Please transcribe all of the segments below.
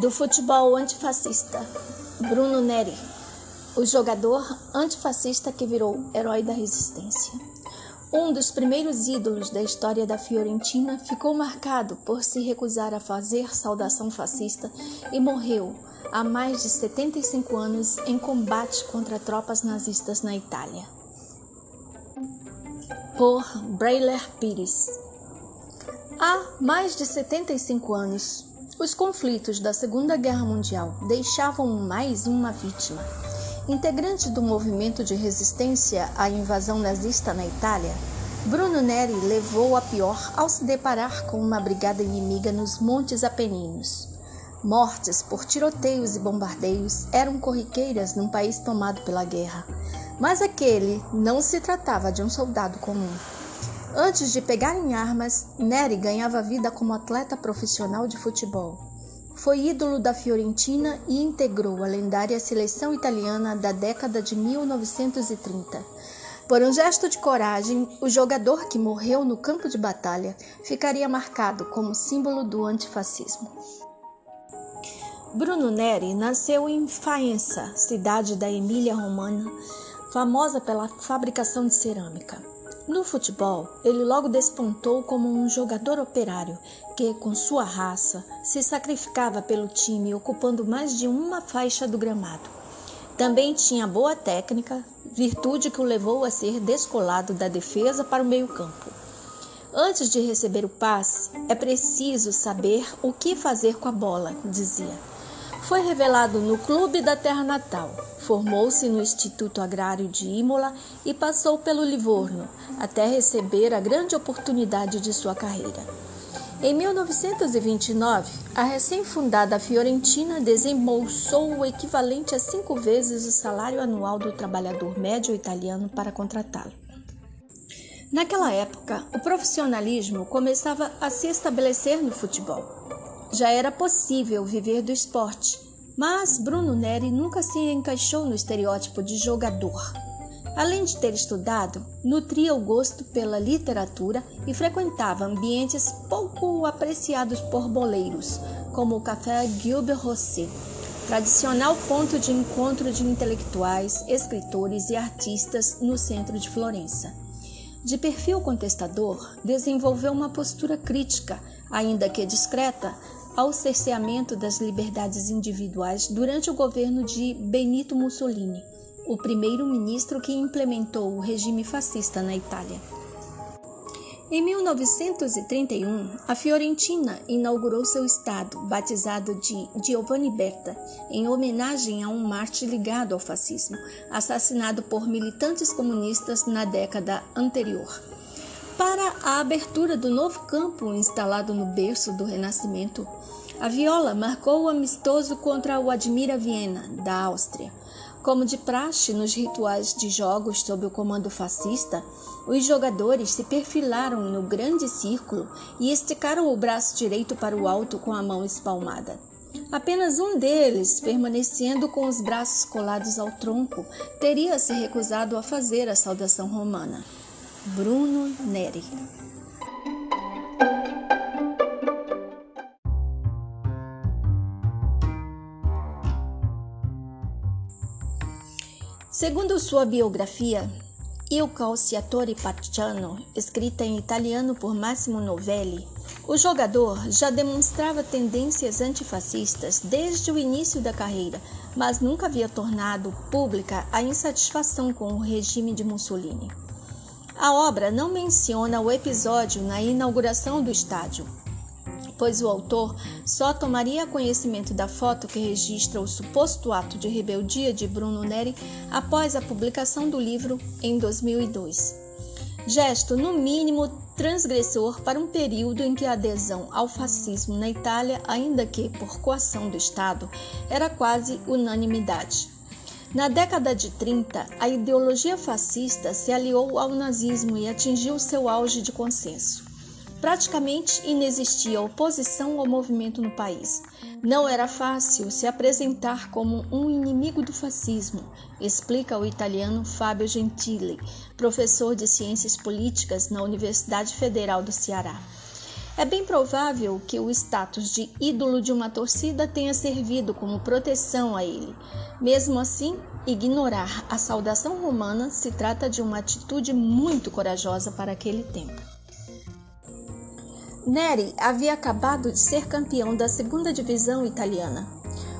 do futebol antifascista, Bruno Neri, o jogador antifascista que virou herói da resistência. Um dos primeiros ídolos da história da Fiorentina ficou marcado por se recusar a fazer saudação fascista e morreu há mais de 75 anos em combate contra tropas nazistas na Itália. Por Brailer Pires. Há mais de 75 anos, os conflitos da Segunda Guerra Mundial deixavam mais uma vítima Integrante do movimento de resistência à invasão nazista na Itália, Bruno Neri levou a pior ao se deparar com uma brigada inimiga nos Montes Apeninos. Mortes por tiroteios e bombardeios eram corriqueiras num país tomado pela guerra, mas aquele não se tratava de um soldado comum. Antes de pegar em armas, Neri ganhava vida como atleta profissional de futebol. Foi ídolo da Fiorentina e integrou a lendária seleção italiana da década de 1930. Por um gesto de coragem, o jogador que morreu no campo de batalha ficaria marcado como símbolo do antifascismo. Bruno Neri nasceu em Faenza, cidade da Emília-Romana, famosa pela fabricação de cerâmica. No futebol, ele logo despontou como um jogador operário que, com sua raça, se sacrificava pelo time, ocupando mais de uma faixa do gramado. Também tinha boa técnica, virtude que o levou a ser descolado da defesa para o meio-campo. Antes de receber o passe, é preciso saber o que fazer com a bola, dizia. Foi revelado no clube da terra natal. Formou-se no Instituto Agrário de Imola e passou pelo Livorno, até receber a grande oportunidade de sua carreira. Em 1929, a recém-fundada Fiorentina desembolsou o equivalente a cinco vezes o salário anual do trabalhador médio italiano para contratá-lo. Naquela época, o profissionalismo começava a se estabelecer no futebol já era possível viver do esporte, mas Bruno Neri nunca se encaixou no estereótipo de jogador. Além de ter estudado, nutria o gosto pela literatura e frequentava ambientes pouco apreciados por boleiros, como o Café Gilbert Rosset, tradicional ponto de encontro de intelectuais, escritores e artistas no centro de Florença. De perfil contestador, desenvolveu uma postura crítica, ainda que discreta, ao cerceamento das liberdades individuais durante o governo de Benito Mussolini, o primeiro-ministro que implementou o regime fascista na Itália. Em 1931, a Fiorentina inaugurou seu estado, batizado de Giovanni Berta, em homenagem a um mártir ligado ao fascismo, assassinado por militantes comunistas na década anterior. Para a abertura do novo campo instalado no berço do Renascimento, a viola marcou o amistoso contra o Admira Viena, da Áustria. Como de praxe nos rituais de jogos sob o comando fascista, os jogadores se perfilaram no grande círculo e esticaram o braço direito para o alto com a mão espalmada. Apenas um deles, permanecendo com os braços colados ao tronco, teria se recusado a fazer a saudação romana. Bruno Neri. Segundo sua biografia, Il Calciatore Partiano, escrita em italiano por Massimo Novelli, o jogador já demonstrava tendências antifascistas desde o início da carreira, mas nunca havia tornado pública a insatisfação com o regime de Mussolini. A obra não menciona o episódio na inauguração do estádio, pois o autor só tomaria conhecimento da foto que registra o suposto ato de rebeldia de Bruno Neri após a publicação do livro em 2002. Gesto, no mínimo, transgressor para um período em que a adesão ao fascismo na Itália, ainda que por coação do Estado, era quase unanimidade. Na década de 30, a ideologia fascista se aliou ao nazismo e atingiu seu auge de consenso. Praticamente inexistia oposição ao movimento no país. Não era fácil se apresentar como um inimigo do fascismo, explica o italiano Fábio Gentili, professor de Ciências Políticas na Universidade Federal do Ceará. É bem provável que o status de ídolo de uma torcida tenha servido como proteção a ele. Mesmo assim, ignorar a saudação romana se trata de uma atitude muito corajosa para aquele tempo. Neri havia acabado de ser campeão da segunda divisão italiana.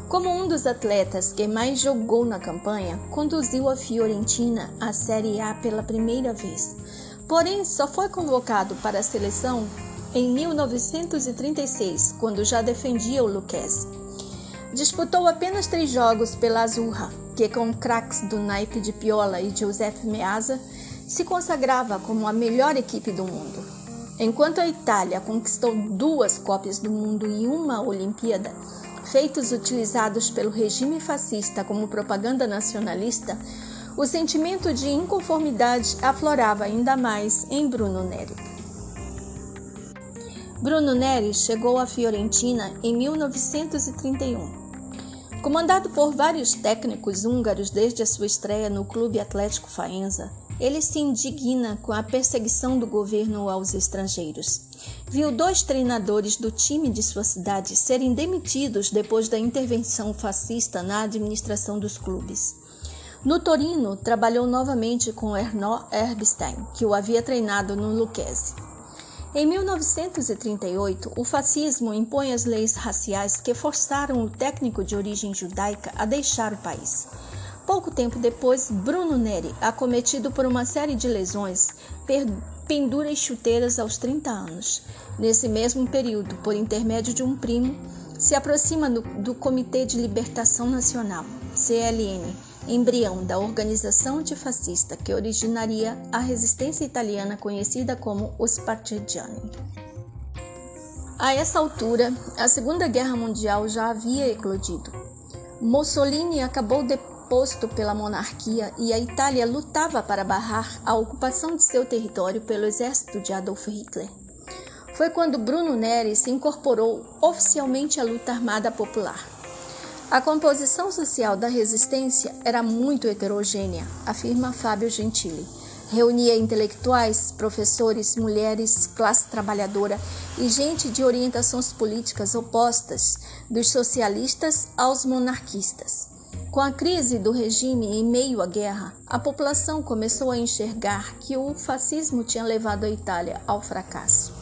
Como um dos atletas que mais jogou na campanha, conduziu a Fiorentina à Série A pela primeira vez. Porém, só foi convocado para a seleção em 1936, quando já defendia o Lucchese. Disputou apenas três jogos pela Azurra, que com craques do naipe de Piola e Giuseppe Meazza se consagrava como a melhor equipe do mundo. Enquanto a Itália conquistou duas Copas do Mundo e uma Olimpíada, feitos utilizados pelo regime fascista como propaganda nacionalista, o sentimento de inconformidade aflorava ainda mais em Bruno Neri. Bruno Neri chegou à Fiorentina em 1931. Comandado por vários técnicos húngaros desde a sua estreia no Clube Atlético Faenza, ele se indigna com a perseguição do governo aos estrangeiros. Viu dois treinadores do time de sua cidade serem demitidos depois da intervenção fascista na administração dos clubes. No Torino, trabalhou novamente com Erno Erbstein, que o havia treinado no Lucchese. Em 1938, o fascismo impõe as leis raciais que forçaram o técnico de origem judaica a deixar o país. Pouco tempo depois, Bruno Neri, acometido por uma série de lesões, pendura as chuteiras aos 30 anos. Nesse mesmo período, por intermédio de um primo, se aproxima do, do Comitê de Libertação Nacional, CLN, embrião da organização antifascista que originaria a resistência italiana conhecida como os Partigiani. A essa altura, a Segunda Guerra Mundial já havia eclodido. Mussolini acabou deposto pela monarquia e a Itália lutava para barrar a ocupação de seu território pelo exército de Adolf Hitler. Foi quando Bruno Neri se incorporou oficialmente à luta armada popular. A composição social da resistência era muito heterogênea, afirma Fábio Gentili. Reunia intelectuais, professores, mulheres, classe trabalhadora e gente de orientações políticas opostas, dos socialistas aos monarquistas. Com a crise do regime em meio à guerra, a população começou a enxergar que o fascismo tinha levado a Itália ao fracasso.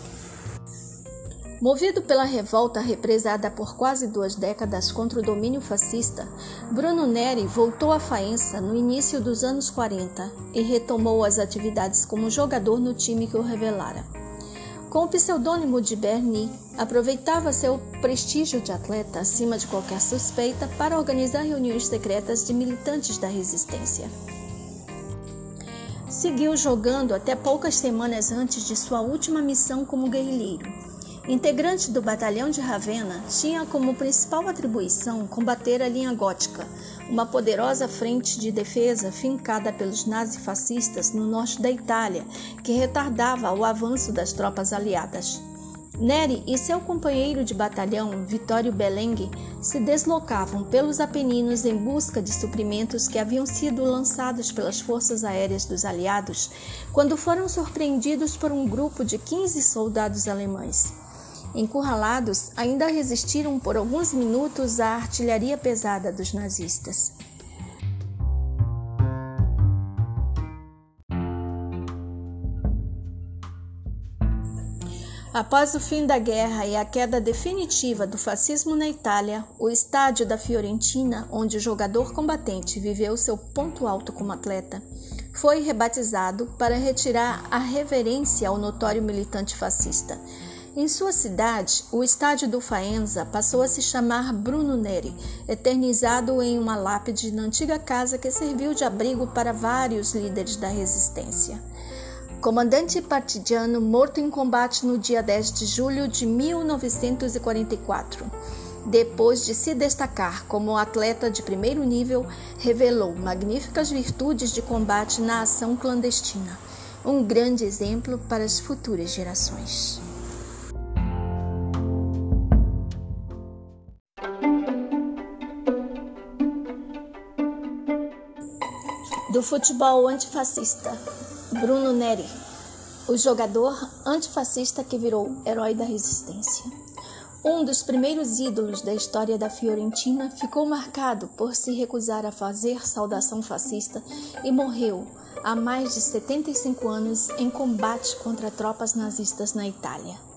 Movido pela revolta represada por quase duas décadas contra o domínio fascista, Bruno Neri voltou à Faenza no início dos anos 40 e retomou as atividades como jogador no time que o revelara. Com o pseudônimo de Berni, aproveitava seu prestígio de atleta acima de qualquer suspeita para organizar reuniões secretas de militantes da resistência. Seguiu jogando até poucas semanas antes de sua última missão como guerrilheiro integrante do batalhão de Ravenna, tinha como principal atribuição combater a linha gótica, uma poderosa frente de defesa fincada pelos nazifascistas no norte da Itália, que retardava o avanço das tropas aliadas. Neri e seu companheiro de batalhão, Vittorio Belenghi, se deslocavam pelos Apeninos em busca de suprimentos que haviam sido lançados pelas forças aéreas dos aliados, quando foram surpreendidos por um grupo de 15 soldados alemães. Encurralados, ainda resistiram por alguns minutos à artilharia pesada dos nazistas. Após o fim da guerra e a queda definitiva do fascismo na Itália, o estádio da Fiorentina, onde o jogador combatente viveu seu ponto alto como atleta, foi rebatizado para retirar a reverência ao notório militante fascista, em sua cidade, o estádio do Faenza passou a se chamar Bruno Neri, eternizado em uma lápide na antiga casa que serviu de abrigo para vários líderes da resistência. Comandante partidiano morto em combate no dia 10 de julho de 1944. Depois de se destacar como atleta de primeiro nível, revelou magníficas virtudes de combate na ação clandestina. Um grande exemplo para as futuras gerações. Futebol antifascista, Bruno Neri. o jogador antifascista que virou herói da resistência. Um dos primeiros ídolos da história da Fiorentina ficou marcado por se recusar a fazer saudação fascista e morreu há mais de 75 anos em combate contra tropas nazistas na Itália.